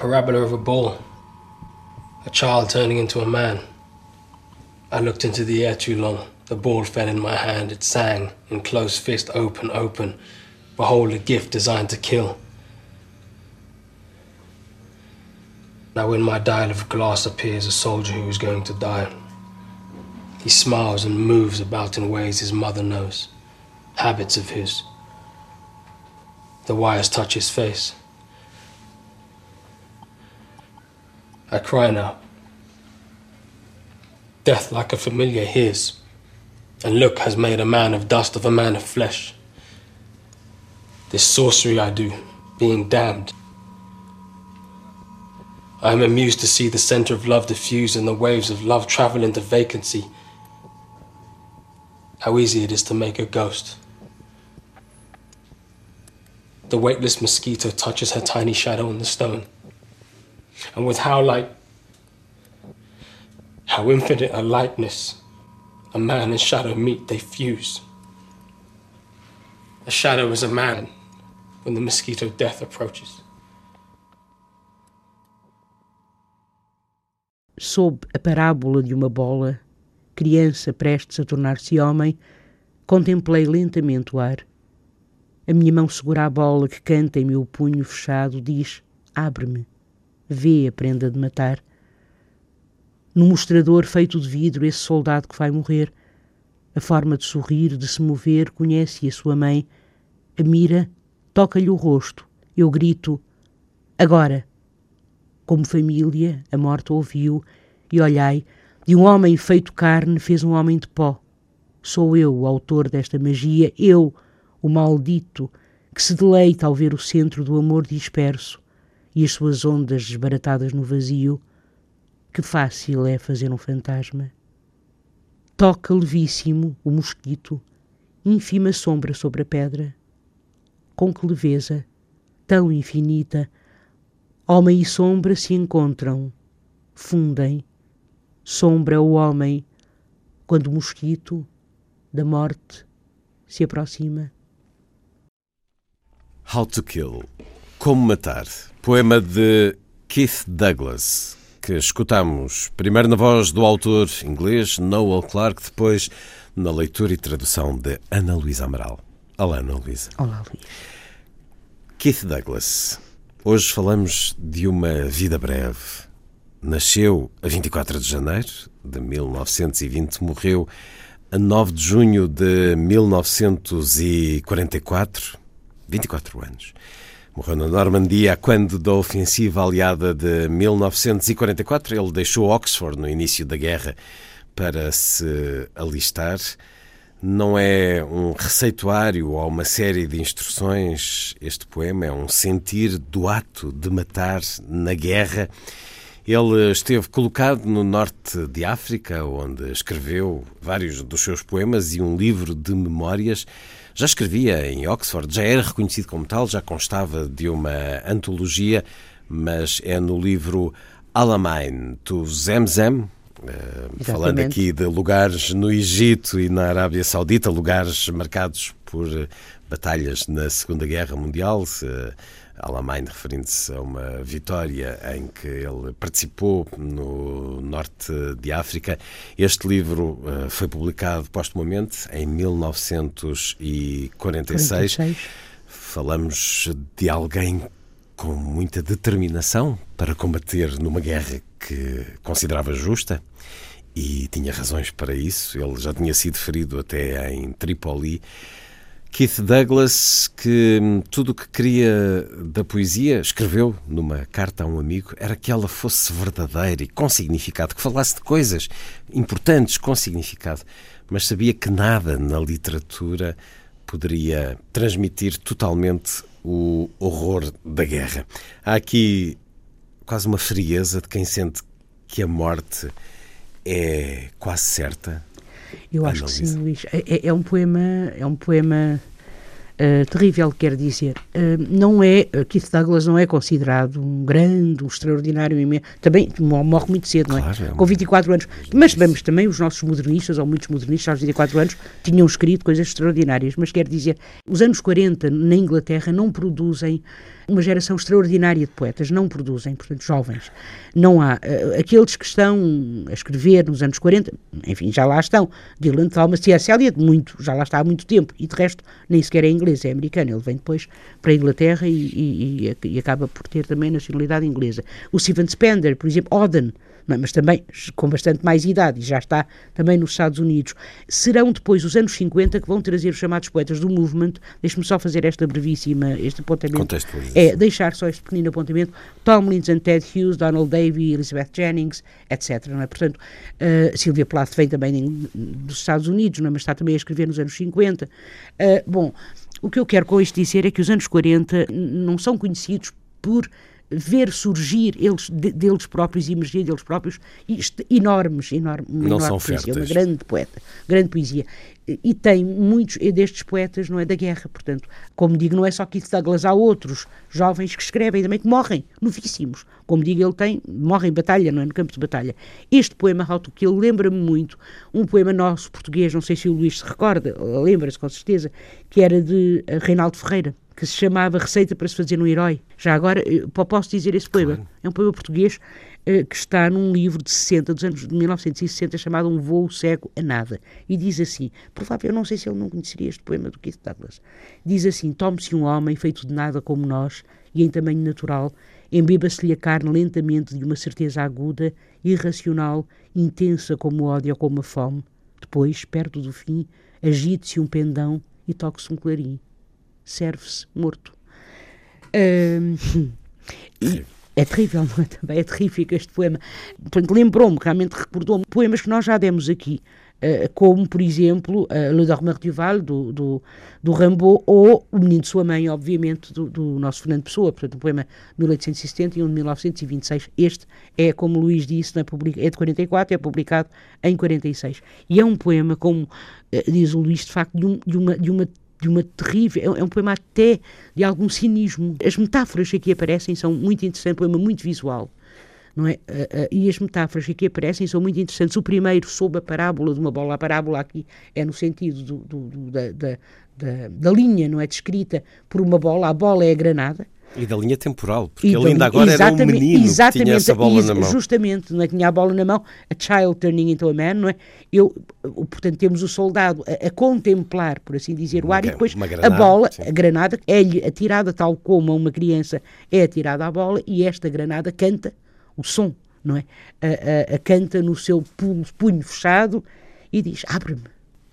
Parabola of a ball, a child turning into a man. I looked into the air too long. The ball fell in my hand. It sang in close fist, open, open. Behold, a gift designed to kill. Now, in my dial of glass appears a soldier who is going to die. He smiles and moves about in ways his mother knows, habits of his. The wires touch his face. I cry now. Death, like a familiar, hears, and look has made a man of dust of a man of flesh. This sorcery I do, being damned. I am amused to see the center of love diffuse and the waves of love travel into vacancy. How easy it is to make a ghost. The weightless mosquito touches her tiny shadow on the stone. And with how light, how infinite a likeness, a man and shadow meet, they fuse. A shadow is a man when the mosquito death approaches. Sob a parábola de uma bola, criança prestes a tornar-se homem, contemplei lentamente o ar. A minha mão segura a bola que canta em meu punho fechado, diz: Abre-me, vê a prenda de matar. No mostrador feito de vidro, esse soldado que vai morrer, a forma de sorrir, de se mover, conhece a sua mãe, a mira, toca-lhe o rosto. Eu grito: Agora! Como família, a morte ouviu e olhai, de um homem feito carne fez um homem de pó. Sou eu o autor desta magia, eu, o maldito, que se deleita ao ver o centro do amor disperso e as suas ondas desbaratadas no vazio. Que fácil é fazer um fantasma. Toca levíssimo o mosquito, ínfima sombra sobre a pedra. Com que leveza, tão infinita, Homem e sombra se encontram, fundem. Sombra o homem quando o mosquito da morte se aproxima. How to Kill Como Matar poema de Keith Douglas, que escutamos primeiro na voz do autor inglês Noel Clarke, depois na leitura e tradução de Ana Luísa Amaral. Olá, Ana Luísa. Olá, Luís. Keith Douglas Hoje falamos de uma vida breve. Nasceu a 24 de janeiro de 1920, morreu a 9 de junho de 1944, 24 anos. Morreu na Normandia quando da ofensiva aliada de 1944. Ele deixou Oxford no início da guerra para se alistar não é um receituário ou uma série de instruções. Este poema é um sentir do ato de matar na guerra. Ele esteve colocado no norte de África, onde escreveu vários dos seus poemas e um livro de memórias. Já escrevia em Oxford, já era reconhecido como tal, já constava de uma antologia, mas é no livro Alamein to Zemzem, Uh, falando aqui de lugares no Egito e na Arábia Saudita, lugares marcados por batalhas na Segunda Guerra Mundial. Alamein referindo-se a uma vitória em que ele participou no norte de África. Este livro uh, foi publicado postumamente em 1946. 46. Falamos de alguém com muita determinação para combater numa guerra que considerava justa e tinha razões para isso. Ele já tinha sido ferido até em Tripoli. Keith Douglas, que hum, tudo o que queria da poesia, escreveu numa carta a um amigo, era que ela fosse verdadeira e com significado, que falasse de coisas importantes com significado, mas sabia que nada na literatura poderia transmitir totalmente o horror da guerra. Há aqui quase uma frieza de quem sente que a morte é quase certa. Eu acho que sim, Luís. É, é, é, um poema, é um poema uh, terrível, quer dizer. Uh, não é, uh, Keith Douglas não é considerado um grande, um extraordinário, também morre muito cedo, claro, não é? é Com 24 anos. Mas, mas também os nossos modernistas, ou muitos modernistas aos 24 anos, tinham escrito coisas extraordinárias. Mas quer dizer, os anos 40 na Inglaterra não produzem uma geração extraordinária de poetas, não produzem, portanto, jovens. Não há. Uh, aqueles que estão a escrever nos anos 40, enfim, já lá estão. Dylan Thomas, C.S. Eliot, muito, já lá está há muito tempo. E de resto, nem sequer é inglês, é americano. Ele vem depois para a Inglaterra e, e, e, acaba por ter também nacionalidade inglesa. O Stephen Spender, por exemplo, Oden, é? mas também com bastante mais idade, e já está também nos Estados Unidos. Serão depois os anos 50 que vão trazer os chamados poetas do movement. Deixe-me só fazer esta brevíssima, este apontamento. É, deixar só este pequenino apontamento. Tom Linson, Ted Hughes, Donald Davy, Elizabeth Jennings, etc. Não é? Portanto, uh, Sylvia Plath vem também dos Estados Unidos, não é? mas está também a escrever nos anos 50. Uh, eh, bom, o que eu quero com isto dizer é que os anos 40 não são conhecidos por ver surgir eles, de, deles próprios e emergir deles próprios isto, enormes, enorme, uma não enorme poesia, uma grande poeta, grande poesia. E tem muitos destes poetas, não é, da guerra, portanto, como digo, não é só Keith Douglas, há outros jovens que escrevem também que morrem, novíssimos. Como digo, ele tem, morre em batalha, não é, no campo de batalha. Este poema, How to Kill, lembra-me muito um poema nosso português, não sei se o Luís se recorda, lembra-se com certeza, que era de eh, Reinaldo Ferreira, que se chamava Receita para se fazer um herói. Já agora, posso dizer esse poema. Claro. É um poema português uh, que está num livro de 60, dos anos de 1960, chamado Um Voo Cego a Nada. E diz assim, provável, eu não sei se ele não conheceria este poema do Keith Douglas. Diz assim, tome-se um homem feito de nada como nós, e em tamanho natural, embeba-se-lhe a carne lentamente de uma certeza aguda, irracional, intensa como o ódio ou como a fome. Depois, perto do fim, agite-se um pendão e toque-se um clarim serve-se morto. é terrível, não é? Também é terrífico este poema. Portanto, lembrou-me, realmente recordou-me poemas que nós já demos aqui, uh, como, por exemplo, uh, Le Dormeur du Val, do, do, do Rambaud, ou O Menino de Sua Mãe, obviamente, do, do nosso Fernando Pessoa, portanto, um poema de 1870 e um de 1926. Este é, como o Luís disse, é, é de 44, é publicado em 46. E é um poema, como uh, diz o Luís, de facto, de, um, de, uma, de uma de uma terrível. É, é um poema até de algum cinismo. As metáforas que aqui aparecem são muito interessantes, um poema muito visual. Não é? Uh, uh, e as metáforas que aqui aparecem são muito interessantes. O primeiro, sob a parábola de uma bola, a parábola aqui é no sentido do, do, do, da, da, da, linha, não é? Descrita por uma bola, a bola é a granada. E da linha temporal, porque ele ainda agora era um menino que tinha essa bola na mão. Justamente, não é? tinha a bola na mão, a child turning into a man, não é? Eu, portanto, temos o soldado a, a contemplar, por assim dizer, o ar e depois granada, a bola, sim. a granada, é-lhe atirada tal como uma criança é atirada à bola e esta granada canta o som, não é? A, a, a canta no seu punho, punho fechado e diz, abre-me,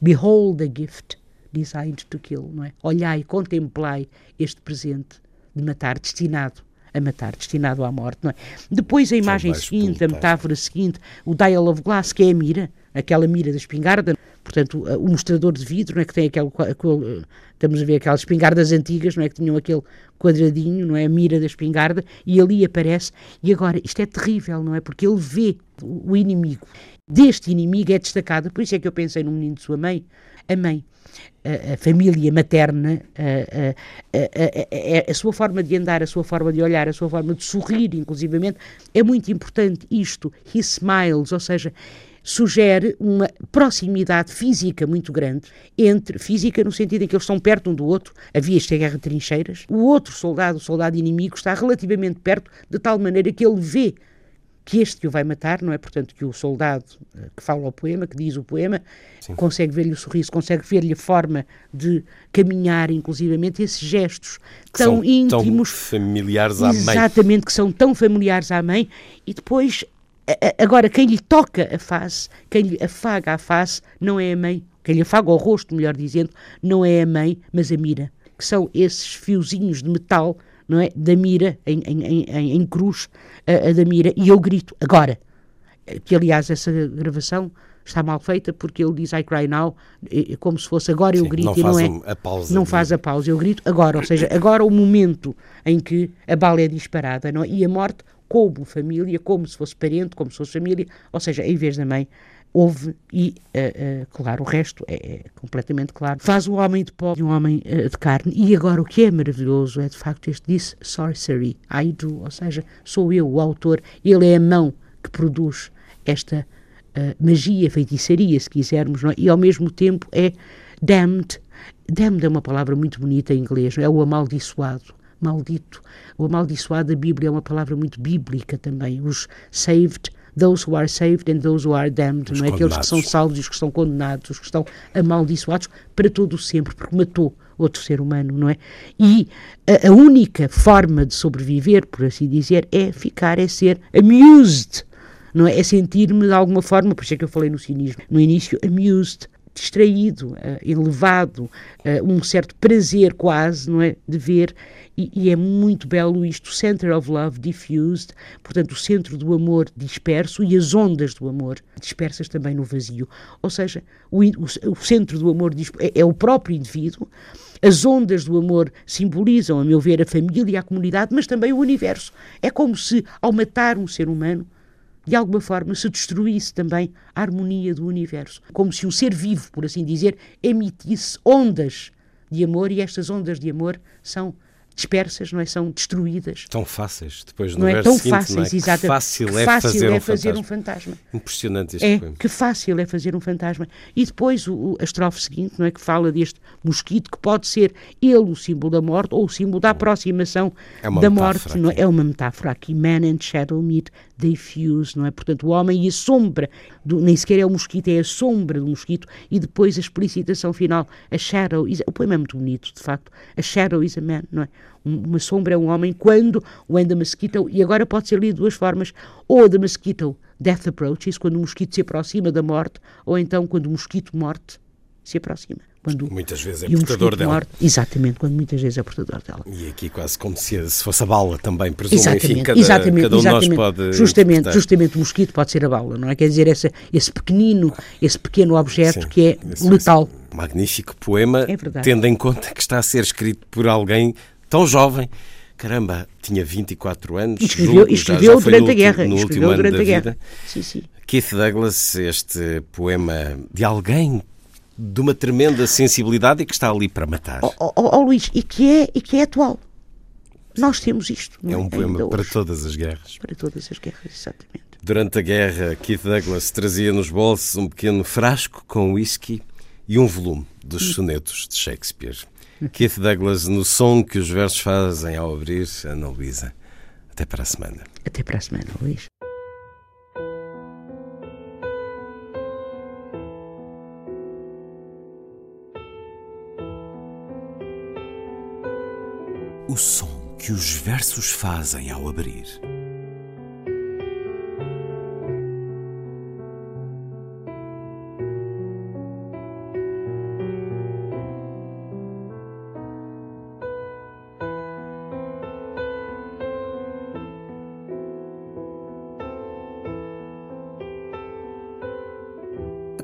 behold the gift designed to kill, não é? Olhai, contemplai este presente de matar, destinado a matar, destinado à morte. Não é? Depois a imagem seguinte, a metáfora seguinte, o dial of glass, que é a mira, aquela mira da espingarda, portanto, o mostrador de vidro, não é, que tem aquele, aquele, estamos a ver aquelas espingardas antigas, não é, que tinham aquele quadradinho, não é, a mira da espingarda, e ali aparece, e agora, isto é terrível, não é, porque ele vê o, o inimigo, deste inimigo é destacado, por isso é que eu pensei no menino de sua mãe, a mãe, a, a família materna, a, a, sua forma de andar, a sua forma de olhar, a sua forma de sorrir, inclusivamente, é muito importante isto. He smiles, ou seja, sugere uma proximidade física muito grande entre física no sentido em que eles estão perto um do outro, havia esta guerra de trincheiras, o outro soldado, o soldado inimigo, está relativamente perto, de tal maneira que ele vê que este que o vai matar, não é? Portanto, que o soldado eh, que fala o poema, que diz o poema, Sim. consegue ver-lhe o sorriso, consegue ver-lhe a forma de caminhar, inclusivamente, esses gestos tão são íntimos. Tão familiares à mãe. Exatamente, que são tão familiares à mãe. E depois, agora, quem lhe toca a face, quem lhe afaga a face, não é a mãe quem lhe afaga o rosto, melhor dizendo, não é a mãe, mas a mira, que são esses fiozinhos de metal, não é, da mira, em, em, em, em cruz, a, a da mira, e eu grito, agora, que aliás essa gravação está mal feita porque ele diz I cry now, como se fosse agora eu grito não e não é. a pausa não faz a pausa, eu grito agora, ou seja, agora o momento em que a bala é disparada, não é? E a morte como família, como se fosse parente, como se fosse família, ou seja, em vez da mãe, houve e, uh, uh, claro, o resto é, é, completamente claro. Faz um homem de pó e um homem uh, de carne. E agora o que é maravilhoso é, de facto, este disse sorcery, I do, ou seja, sou eu o autor, ele é a mão que produz esta magia, feitiçaria, se quisermos, é? e ao mesmo tempo é damned. Damned é uma palavra muito bonita em inglês, é o amaldiçoado maldito. O amaldiçoado da Bíblia é uma palavra muito bíblica também. Os saved, those who are saved and those who are damned, os não é? Aqueles que são salvos e os que estão condenados, os que estão amaldiçoados para todo o sempre, porque matou outro ser humano, não é? E a, a única forma de sobreviver, por assim dizer, é ficar, é ser amused não é? É sentir-me de alguma forma, por isso é que eu falei no cinismo no início, amused, distraído, uh, elevado, uh, um certo prazer quase, não é? De ver, e, e, é muito belo isto, Center of Love Diffused, portanto, o centro do amor disperso e as ondas do amor dispersas também no vazio. Ou seja, o, o, o centro do amor é, é o próprio indivíduo, as ondas do amor simbolizam, a meu ver, a família a comunidade, mas também o universo. É como se, ao matar um ser humano, de alguma forma se destruísse também a harmonia do universo. Como se um ser vivo, por assim dizer, emitisse ondas de amor e estas ondas de amor são dispersas, não é? São destruídas. Tão fáceis, depois não é tão seguinte, fáceis, não é? exatamente. Que fácil, é, fácil fazer, é um fazer um fantasma. fantasma. Impressionante este é, poema. que fácil é fazer um fantasma. E depois o, a estrofe seguinte, não é? Que fala deste mosquito que pode ser ele o símbolo da morte ou o símbolo da aproximação é da morte. Não é? é uma metáfora aqui. Man and shadow meet, they fuse, não é? Portanto, o homem e a sombra, do, nem sequer é o mosquito, é a sombra do mosquito. E depois a explicitação final, a shadow, is, o poema é muito bonito, de facto. A shadow is a man, não é? Uma sombra é um homem quando o the Mosquito, e agora pode ser lido de duas formas, ou The Mosquito Death Approaches, quando o mosquito se aproxima da morte, ou então quando o mosquito morte se aproxima. Quando, muitas vezes é portador dela. Morte, exatamente, quando muitas vezes é portador dela. E aqui quase como se, se fosse a bala também, presumo, exatamente, enfim, cada, exatamente, cada um exatamente. de nós pode justamente, justamente o mosquito pode ser a bala, não é? Quer dizer, essa, esse pequenino, esse pequeno objeto Sim, que é esse, letal. Esse magnífico poema, é tendo em conta que está a ser escrito por alguém tão jovem. Caramba, tinha 24 anos. E escreveu, julgo, escreveu já, já durante no, a guerra. No escreveu último durante ano a guerra. vida. Sim, sim. Keith Douglas, este poema de alguém de uma tremenda sensibilidade e que está ali para matar. Oh, oh, oh Luís, e que, é, e que é atual. Nós temos isto. É um poema Ainda para todas as guerras. Para todas as guerras, exatamente. Durante a guerra, Keith Douglas trazia nos bolsos um pequeno frasco com whisky e um volume dos sonetos de Shakespeare. Keith Douglas no som que os versos fazem ao abrir, Ana Luísa. Até para a semana. Até para a semana, Luís. O som que os versos fazem ao abrir.